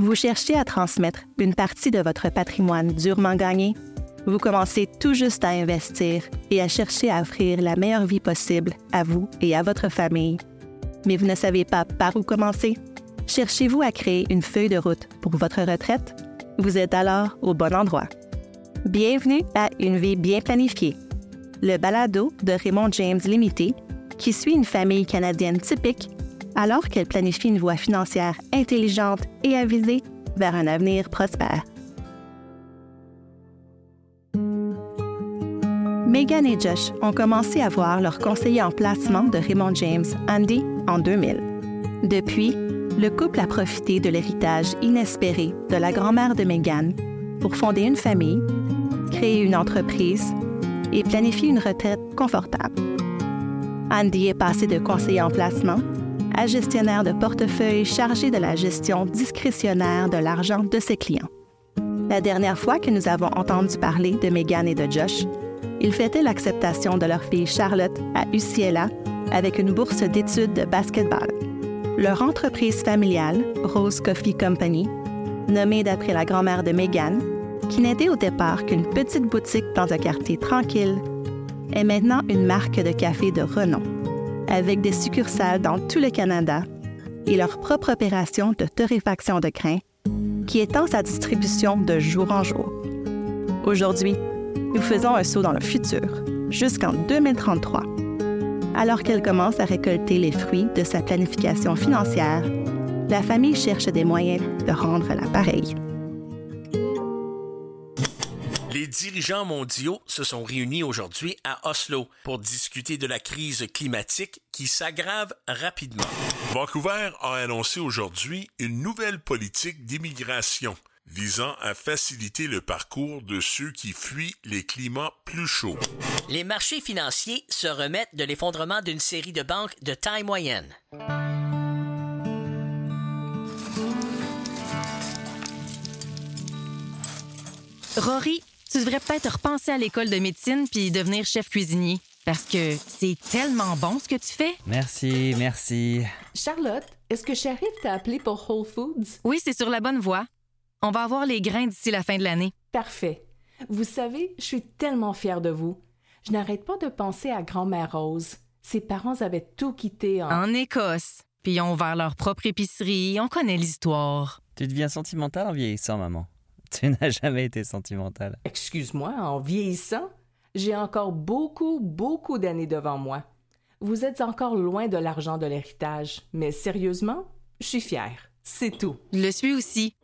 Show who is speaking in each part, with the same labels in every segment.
Speaker 1: Vous cherchez à transmettre une partie de votre patrimoine durement gagné? Vous commencez tout juste à investir et à chercher à offrir la meilleure vie possible à vous et à votre famille. Mais vous ne savez pas par où commencer? Cherchez-vous à créer une feuille de route pour votre retraite? Vous êtes alors au bon endroit. Bienvenue à Une vie bien planifiée, le balado de Raymond James Limité qui suit une famille canadienne typique alors qu'elle planifie une voie financière intelligente et avisée vers un avenir prospère. Megan et Josh ont commencé à voir leur conseiller en placement de Raymond James, Andy, en 2000. Depuis, le couple a profité de l'héritage inespéré de la grand-mère de Megan pour fonder une famille, créer une entreprise et planifier une retraite confortable. Andy est passé de conseiller en placement à gestionnaire de portefeuille chargé de la gestion discrétionnaire de l'argent de ses clients. La dernière fois que nous avons entendu parler de Megan et de Josh, ils fêtaient l'acceptation de leur fille Charlotte à UCLA avec une bourse d'études de basketball. Leur entreprise familiale, Rose Coffee Company, nommée d'après la grand-mère de Megan, qui n'était au départ qu'une petite boutique dans un quartier tranquille, est maintenant une marque de café de renom avec des succursales dans tout le Canada et leur propre opération de torréfaction de grains qui étend sa distribution de jour en jour. Aujourd'hui, nous faisons un saut dans le futur, jusqu'en 2033. Alors qu'elle commence à récolter les fruits de sa planification financière, la famille cherche des moyens de rendre l'appareil.
Speaker 2: Dirigeants mondiaux se sont réunis aujourd'hui à Oslo pour discuter de la crise climatique qui s'aggrave rapidement.
Speaker 3: Vancouver a annoncé aujourd'hui une nouvelle politique d'immigration visant à faciliter le parcours de ceux qui fuient les climats plus chauds.
Speaker 2: Les marchés financiers se remettent de l'effondrement d'une série de banques de taille moyenne.
Speaker 4: Rory, tu devrais peut-être repenser à l'école de médecine puis devenir chef cuisinier. Parce que c'est tellement bon ce que tu fais.
Speaker 5: Merci, merci.
Speaker 6: Charlotte, est-ce que Sheriff t'a appelé pour Whole Foods?
Speaker 4: Oui, c'est sur la bonne voie. On va avoir les grains d'ici la fin de l'année.
Speaker 6: Parfait. Vous savez, je suis tellement fière de vous. Je n'arrête pas de penser à grand-mère Rose. Ses parents avaient tout quitté en...
Speaker 4: En Écosse. Puis ils ont ouvert leur propre épicerie. On connaît l'histoire.
Speaker 5: Tu deviens sentimentale en vieillissant, maman. Tu n'as jamais été sentimentale.
Speaker 6: Excuse-moi, en vieillissant, j'ai encore beaucoup, beaucoup d'années devant moi. Vous êtes encore loin de l'argent de l'héritage, mais sérieusement, je suis fière. C'est tout.
Speaker 4: Je le suis aussi.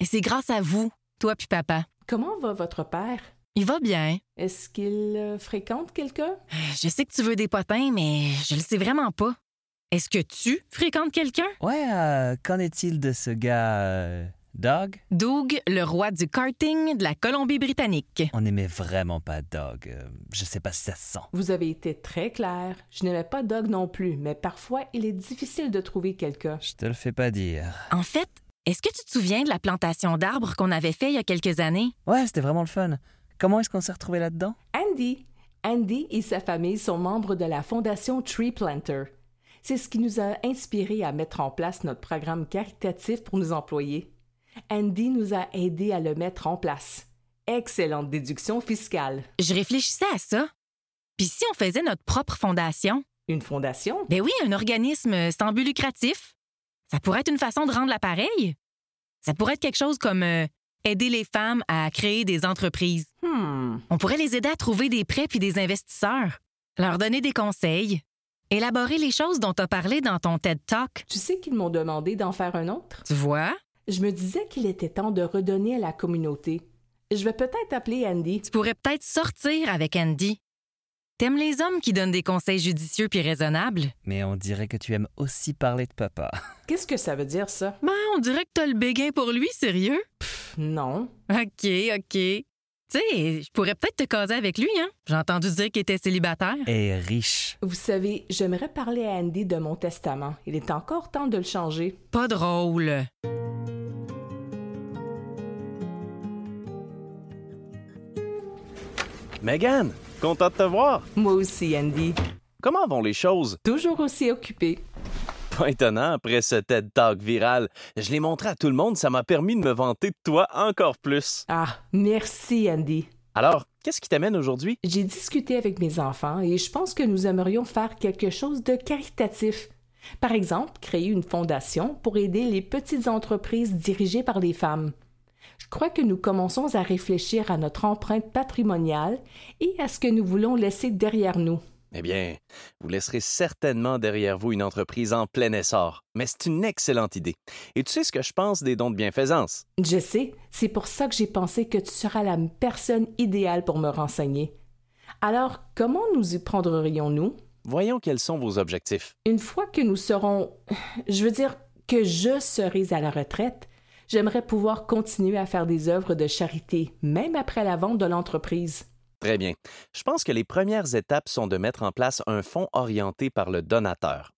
Speaker 4: Et c'est grâce à vous, toi puis papa.
Speaker 6: Comment va votre père?
Speaker 4: Il va bien.
Speaker 6: Est-ce qu'il euh, fréquente quelqu'un?
Speaker 4: Je sais que tu veux des potins, mais je le sais vraiment pas. Est-ce que tu fréquentes quelqu'un?
Speaker 5: Ouais, euh, qu'en est-il de ce gars... euh, Dog?
Speaker 4: Doug, le roi du karting de la Colombie-Britannique.
Speaker 5: On n'aimait vraiment pas Dog. Euh, je sais pas si ça se sent.
Speaker 6: Vous avez été très clair. Je n'aimais pas Doug non plus, mais parfois il est difficile de trouver quelqu'un.
Speaker 5: Je te le fais pas dire.
Speaker 4: En fait, est-ce que tu te souviens de la plantation d'arbres qu'on avait fait il y a quelques années?
Speaker 5: Ouais, c'était vraiment le fun. Comment est-ce qu'on s'est retrouvé là-dedans?
Speaker 6: Andy. Andy et sa famille sont membres de la fondation Tree Planter. C'est ce qui nous a inspiré à mettre en place notre programme caritatif pour nos employés. Andy nous a aidés à le mettre en place. Excellente déduction fiscale.
Speaker 4: Je réfléchissais à ça. Puis si on faisait notre propre fondation?
Speaker 6: Une fondation?
Speaker 4: Ben oui, un organisme sans but lucratif. Ça pourrait être une façon de rendre l'appareil. Ça pourrait être quelque chose comme euh, aider les femmes à créer des entreprises.
Speaker 6: Hmm.
Speaker 4: On pourrait les aider à trouver des prêts puis des investisseurs, leur donner des conseils, élaborer les choses dont tu as parlé dans ton TED Talk.
Speaker 6: Tu sais qu'ils m'ont demandé d'en faire un autre?
Speaker 4: Tu vois?
Speaker 6: Je me disais qu'il était temps de redonner à la communauté. Je vais peut-être appeler Andy.
Speaker 4: Tu pourrais peut-être sortir avec Andy. T'aimes les hommes qui donnent des conseils judicieux puis raisonnables?
Speaker 5: Mais on dirait que tu aimes aussi parler de papa.
Speaker 6: Qu'est-ce que ça veut dire, ça?
Speaker 4: Ben, on dirait que t'as le béguin pour lui, sérieux?
Speaker 6: Pff, non.
Speaker 4: OK, OK. Tu sais, je pourrais peut-être te caser avec lui, hein? J'ai entendu dire qu'il était célibataire.
Speaker 5: Et riche.
Speaker 6: Vous savez, j'aimerais parler à Andy de mon testament. Il est encore temps de le changer.
Speaker 4: Pas drôle.
Speaker 7: Megan, content de te voir.
Speaker 6: Moi aussi, Andy.
Speaker 7: Comment vont les choses?
Speaker 6: Toujours aussi occupé.
Speaker 5: Pas étonnant, après ce TED Talk viral. Je l'ai montré à tout le monde, ça m'a permis de me vanter de toi encore plus.
Speaker 6: Ah, merci Andy.
Speaker 5: Alors, qu'est-ce qui t'amène aujourd'hui?
Speaker 6: J'ai discuté avec mes enfants et je pense que nous aimerions faire quelque chose de caritatif. Par exemple, créer une fondation pour aider les petites entreprises dirigées par les femmes. Je crois que nous commençons à réfléchir à notre empreinte patrimoniale et à ce que nous voulons laisser derrière nous.
Speaker 5: Eh bien, vous laisserez certainement derrière vous une entreprise en plein essor, mais c'est une excellente idée. Et tu sais ce que je pense des dons de bienfaisance?
Speaker 6: Je sais, c'est pour ça que j'ai pensé que tu seras la personne idéale pour me renseigner. Alors, comment nous y prendrions-nous?
Speaker 5: Voyons quels sont vos objectifs.
Speaker 6: Une fois que nous serons, je veux dire, que je serai à la retraite, j'aimerais pouvoir continuer à faire des œuvres de charité, même après la vente de l'entreprise.
Speaker 5: Très bien. Je pense que les premières étapes sont de mettre en place un fonds orienté par le donateur.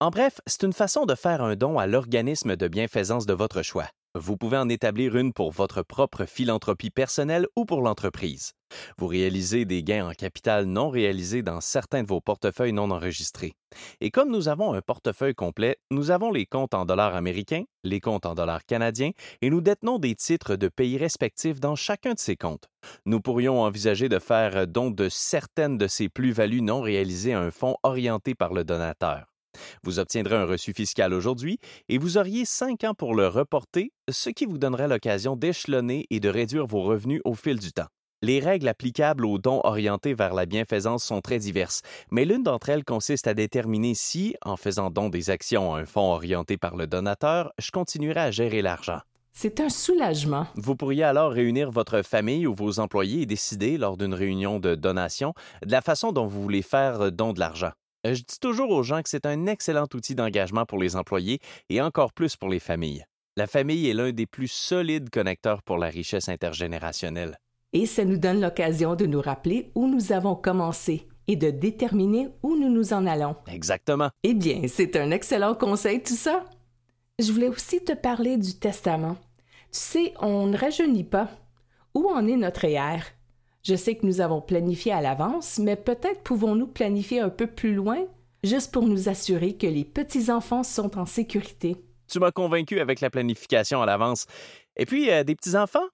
Speaker 5: En bref, c'est une façon de faire un don à l'organisme de bienfaisance de votre choix. Vous pouvez en établir une pour votre propre philanthropie personnelle ou pour l'entreprise. Vous réalisez des gains en capital non réalisés dans certains de vos portefeuilles non enregistrés. Et comme nous avons un portefeuille complet, nous avons les comptes en dollars américains, les comptes en dollars canadiens et nous détenons des titres de pays respectifs dans chacun de ces comptes. Nous pourrions envisager de faire don de certaines de ces plus-values non réalisées à un fonds orienté par le donateur. Vous obtiendrez un reçu fiscal aujourd'hui et vous auriez cinq ans pour le reporter, ce qui vous donnerait l'occasion d'échelonner et de réduire vos revenus au fil du temps. Les règles applicables aux dons orientés vers la bienfaisance sont très diverses, mais l'une d'entre elles consiste à déterminer si, en faisant don des actions à un fonds orienté par le donateur, je continuerai à gérer l'argent.
Speaker 6: C'est un soulagement.
Speaker 5: Vous pourriez alors réunir votre famille ou vos employés et décider, lors d'une réunion de donation, de la façon dont vous voulez faire don de l'argent. Je dis toujours aux gens que c'est un excellent outil d'engagement pour les employés et encore plus pour les familles. La famille est l'un des plus solides connecteurs pour la richesse intergénérationnelle.
Speaker 6: Et ça nous donne l'occasion de nous rappeler où nous avons commencé et de déterminer où nous nous en allons.
Speaker 5: Exactement.
Speaker 6: Eh bien, c'est un excellent conseil tout ça. Je voulais aussi te parler du testament. Tu sais, on ne rajeunit pas. Où en est notre ER? Je sais que nous avons planifié à l'avance, mais peut-être pouvons-nous planifier un peu plus loin, juste pour nous assurer que les petits-enfants sont en sécurité.
Speaker 5: Tu m'as convaincu avec la planification à l'avance. Et puis, euh, des petits-enfants?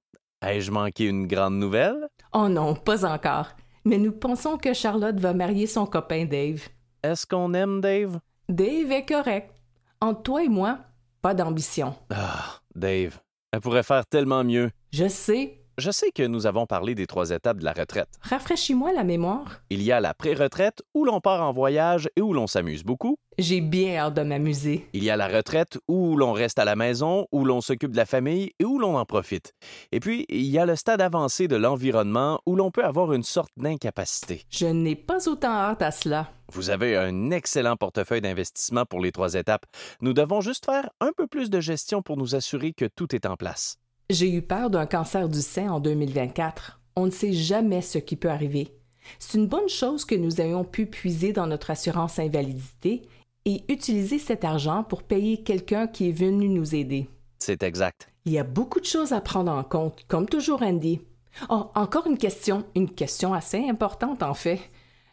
Speaker 5: Ai-je manqué une grande nouvelle?
Speaker 6: Oh non, pas encore. Mais nous pensons que Charlotte va marier son copain Dave.
Speaker 5: Est-ce qu'on aime Dave?
Speaker 6: Dave est correct. Entre toi et moi, pas d'ambition.
Speaker 5: Ah, Dave. Elle pourrait faire tellement mieux.
Speaker 6: Je sais,
Speaker 5: je sais que nous avons parlé des trois étapes de la retraite.
Speaker 6: Rafraîchis-moi la mémoire.
Speaker 5: Il y a la pré-retraite où l'on part en voyage et où l'on s'amuse beaucoup.
Speaker 6: J'ai bien hâte de m'amuser.
Speaker 5: Il y a la retraite où l'on reste à la maison, où l'on s'occupe de la famille et où l'on en profite. Et puis, il y a le stade avancé de l'environnement où l'on peut avoir une sorte d'incapacité.
Speaker 6: Je n'ai pas autant hâte à cela.
Speaker 5: Vous avez un excellent portefeuille d'investissement pour les trois étapes. Nous devons juste faire un peu plus de gestion pour nous assurer que tout est en place.
Speaker 6: J'ai eu peur d'un cancer du sein en 2024. On ne sait jamais ce qui peut arriver. C'est une bonne chose que nous ayons pu puiser dans notre assurance invalidité et utiliser cet argent pour payer quelqu'un qui est venu nous aider.
Speaker 5: C'est exact.
Speaker 6: Il y a beaucoup de choses à prendre en compte, comme toujours, Andy. Oh, encore une question, une question assez importante en fait.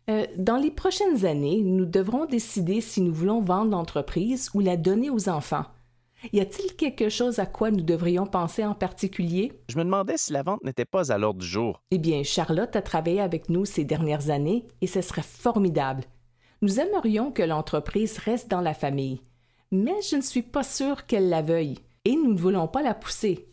Speaker 6: Euh, dans les prochaines années, nous devrons décider si nous voulons vendre l'entreprise ou la donner aux enfants. Y a-t-il quelque chose à quoi nous devrions penser en particulier?
Speaker 5: Je me demandais si la vente n'était pas à l'ordre du jour.
Speaker 6: Eh bien, Charlotte a travaillé avec nous ces dernières années et ce serait formidable. Nous aimerions que l'entreprise reste dans la famille, mais je ne suis pas sûre qu'elle la veuille et nous ne voulons pas la pousser.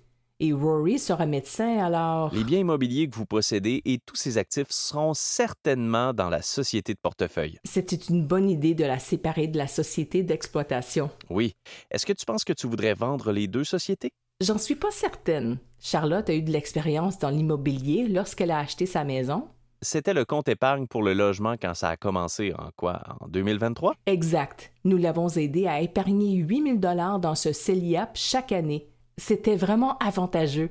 Speaker 6: Et Rory sera médecin, alors...
Speaker 5: Les biens immobiliers que vous possédez et tous ces actifs seront certainement dans la société de portefeuille.
Speaker 6: C'était une bonne idée de la séparer de la société d'exploitation.
Speaker 5: Oui. Est-ce que tu penses que tu voudrais vendre les deux sociétés?
Speaker 6: J'en suis pas certaine. Charlotte a eu de l'expérience dans l'immobilier lorsqu'elle a acheté sa maison.
Speaker 5: C'était le compte épargne pour le logement quand ça a commencé en quoi? En 2023?
Speaker 6: Exact. Nous l'avons aidé à épargner 8000 dollars dans ce CELIAP chaque année. C'était vraiment avantageux.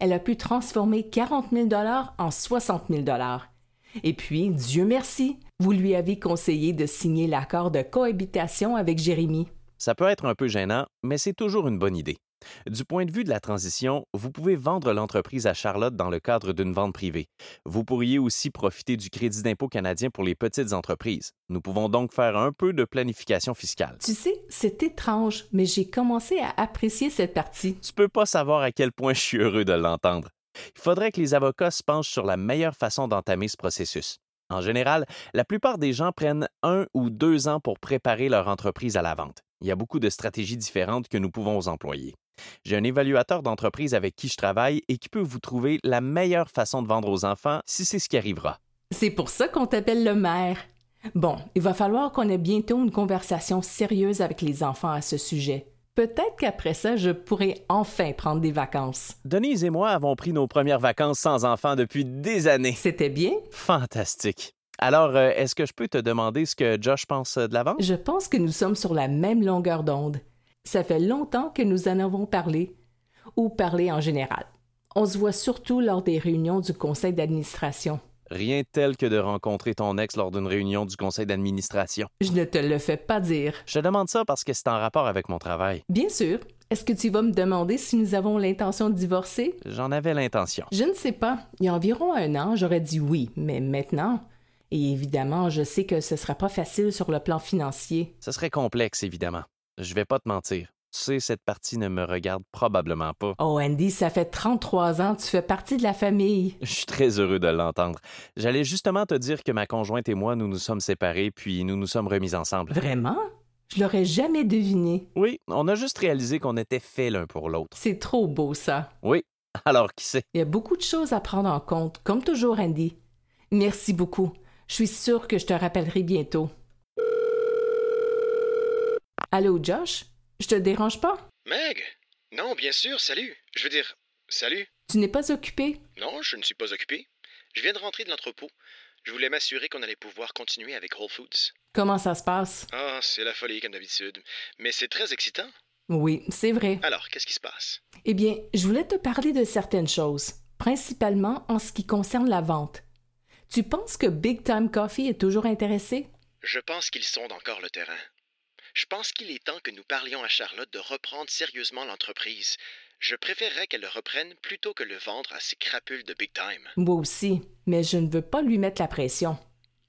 Speaker 6: Elle a pu transformer 40 000 dollars en 60 000 dollars. Et puis, Dieu merci, vous lui avez conseillé de signer l'accord de cohabitation avec Jérémy.
Speaker 5: Ça peut être un peu gênant, mais c'est toujours une bonne idée. Du point de vue de la transition, vous pouvez vendre l'entreprise à Charlotte dans le cadre d'une vente privée. Vous pourriez aussi profiter du crédit d'impôt canadien pour les petites entreprises. Nous pouvons donc faire un peu de planification fiscale.
Speaker 6: Tu sais, c'est étrange, mais j'ai commencé à apprécier cette partie.
Speaker 5: Tu peux pas savoir à quel point je suis heureux de l'entendre. Il faudrait que les avocats se penchent sur la meilleure façon d'entamer ce processus. En général, la plupart des gens prennent un ou deux ans pour préparer leur entreprise à la vente. Il y a beaucoup de stratégies différentes que nous pouvons employer. J'ai un évaluateur d'entreprise avec qui je travaille et qui peut vous trouver la meilleure façon de vendre aux enfants si c'est ce qui arrivera.
Speaker 6: C'est pour ça qu'on t'appelle le maire. Bon, il va falloir qu'on ait bientôt une conversation sérieuse avec les enfants à ce sujet. Peut-être qu'après ça, je pourrai enfin prendre des vacances.
Speaker 5: Denise et moi avons pris nos premières vacances sans enfants depuis des années.
Speaker 6: C'était bien?
Speaker 5: Fantastique. Alors, euh, est-ce que je peux te demander ce que Josh pense de la vente?
Speaker 6: Je pense que nous sommes sur la même longueur d'onde. Ça fait longtemps que nous en avons parlé, ou parlé en général. On se voit surtout lors des réunions du conseil d'administration.
Speaker 5: Rien tel que de rencontrer ton ex lors d'une réunion du conseil d'administration.
Speaker 6: Je ne te le fais pas dire.
Speaker 5: Je te demande ça parce que c'est en rapport avec mon travail.
Speaker 6: Bien sûr. Est-ce que tu vas me demander si nous avons l'intention de divorcer?
Speaker 5: J'en avais l'intention.
Speaker 6: Je ne sais pas. Il y a environ un an, j'aurais dit oui, mais maintenant? Et évidemment, je sais que ce ne sera pas facile sur le plan financier.
Speaker 5: Ce serait complexe, évidemment. Je vais pas te mentir. Tu sais, cette partie ne me regarde probablement pas.
Speaker 6: Oh, Andy, ça fait 33 ans, tu fais partie de la famille.
Speaker 5: Je suis très heureux de l'entendre. J'allais justement te dire que ma conjointe et moi, nous nous sommes séparés, puis nous nous sommes remis ensemble.
Speaker 6: Vraiment? Je l'aurais jamais deviné.
Speaker 5: Oui, on a juste réalisé qu'on était faits l'un pour l'autre.
Speaker 6: C'est trop beau, ça.
Speaker 5: Oui, alors qui sait?
Speaker 6: Il y a beaucoup de choses à prendre en compte, comme toujours, Andy. Merci beaucoup. Je suis sûre que je te rappellerai bientôt. Allô, Josh? Je te dérange pas?
Speaker 7: Meg? Non, bien sûr, salut. Je veux dire, salut.
Speaker 6: Tu n'es pas occupé?
Speaker 7: Non, je ne suis pas occupé. Je viens de rentrer de l'entrepôt. Je voulais m'assurer qu'on allait pouvoir continuer avec Whole Foods.
Speaker 6: Comment ça se passe?
Speaker 7: Ah, c'est la folie comme d'habitude. Mais c'est très excitant.
Speaker 6: Oui, c'est vrai.
Speaker 7: Alors, qu'est-ce qui se passe?
Speaker 6: Eh bien, je voulais te parler de certaines choses, principalement en ce qui concerne la vente. Tu penses que Big Time Coffee est toujours intéressé?
Speaker 7: Je pense qu'ils sondent encore le terrain. Je pense qu'il est temps que nous parlions à Charlotte de reprendre sérieusement l'entreprise. Je préférerais qu'elle le reprenne plutôt que le vendre à ces crapules de Big Time.
Speaker 6: Moi aussi, mais je ne veux pas lui mettre la pression.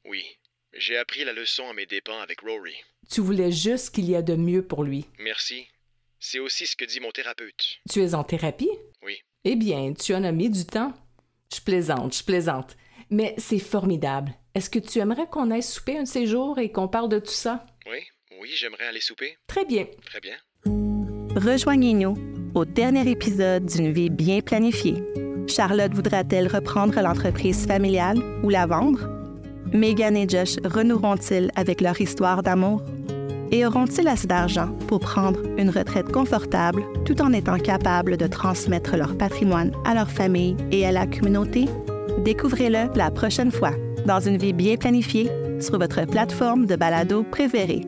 Speaker 7: Oui, j'ai appris la leçon à mes dépens avec Rory.
Speaker 6: Tu voulais juste qu'il y ait de mieux pour lui.
Speaker 7: Merci. C'est aussi ce que dit mon thérapeute.
Speaker 6: Tu es en thérapie?
Speaker 7: Oui.
Speaker 6: Eh bien, tu en as mis du temps. Je plaisante, je plaisante. Mais c'est formidable. Est-ce que tu aimerais qu'on aille souper un de ces jours et qu'on parle de tout ça?
Speaker 7: Oui, oui, j'aimerais aller souper.
Speaker 6: Très bien.
Speaker 7: Très bien.
Speaker 1: Rejoignez-nous au dernier épisode d'une vie bien planifiée. Charlotte voudra-t-elle reprendre l'entreprise familiale ou la vendre? Megan et Josh renoueront-ils avec leur histoire d'amour? Et auront-ils assez d'argent pour prendre une retraite confortable tout en étant capables de transmettre leur patrimoine à leur famille et à la communauté? Découvrez-le la prochaine fois dans une vie bien planifiée sur votre plateforme de balado préférée.